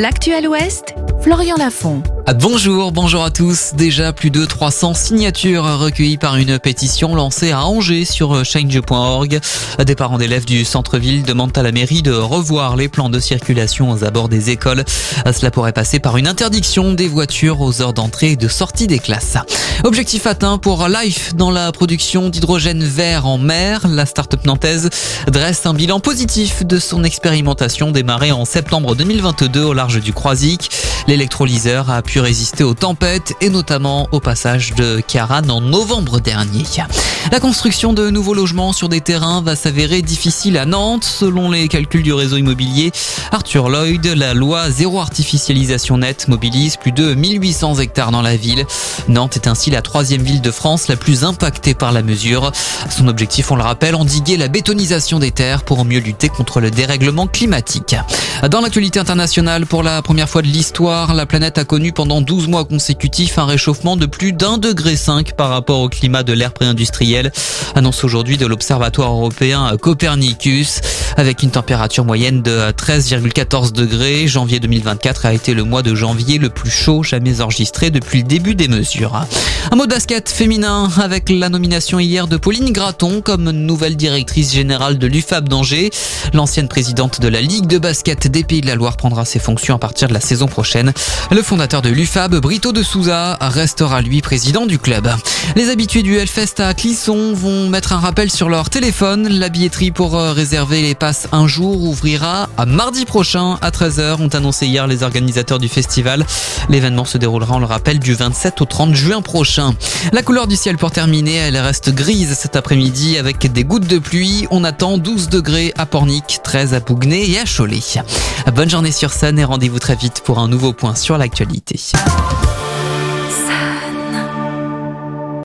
L'actuel Ouest, Florian Lafont. Ah, bonjour, bonjour à tous. Déjà plus de 300 signatures recueillies par une pétition lancée à Angers sur change.org. Des parents d'élèves du centre-ville demandent à la mairie de revoir les plans de circulation aux abords des écoles. Cela pourrait passer par une interdiction des voitures aux heures d'entrée et de sortie des classes. Objectif atteint pour Life dans la production d'hydrogène vert en mer. La start-up nantaise dresse un bilan positif de son expérimentation démarrée en septembre 2022 au large du Croisic. L'électrolyseur a pu résister aux tempêtes et notamment au passage de Caran en novembre dernier. La construction de nouveaux logements sur des terrains va s'avérer difficile à Nantes. Selon les calculs du réseau immobilier Arthur Lloyd, la loi zéro artificialisation nette mobilise plus de 1800 hectares dans la ville. Nantes est ainsi la troisième ville de France la plus impactée par la mesure. Son objectif, on le rappelle, endiguer la bétonisation des terres pour mieux lutter contre le dérèglement climatique. Dans l'actualité internationale, pour la première fois de l'histoire, la planète a connu pendant 12 mois consécutifs un réchauffement de plus d'un degré 5 par rapport au climat de l'ère pré-industrielle, annonce aujourd'hui de l'Observatoire européen Copernicus. Avec une température moyenne de 13,14 degrés, janvier 2024 a été le mois de janvier le plus chaud jamais enregistré depuis le début des mesures. Un mot de basket féminin avec la nomination hier de Pauline Graton comme nouvelle directrice générale de l'UFAB d'Angers. L'ancienne présidente de la Ligue de basket des Pays de la Loire prendra ses fonctions à partir de la saison prochaine. Le fondateur de l'UFAB, Brito de Souza, restera lui président du club. Les habitués du Hellfest à Clisson vont mettre un rappel sur leur téléphone. La billetterie pour réserver les passes un jour ouvrira à mardi prochain à 13h, ont annoncé hier les organisateurs du festival. L'événement se déroulera, on le rappelle, du 27 au 30 juin prochain. La couleur du ciel pour terminer, elle reste grise cet après-midi avec des gouttes de pluie. On attend 12 degrés à Pornic, 13 à Bougnay et à Cholet. Bonne journée sur scène et rendez-vous très vite pour un nouveau point sur l'actualité.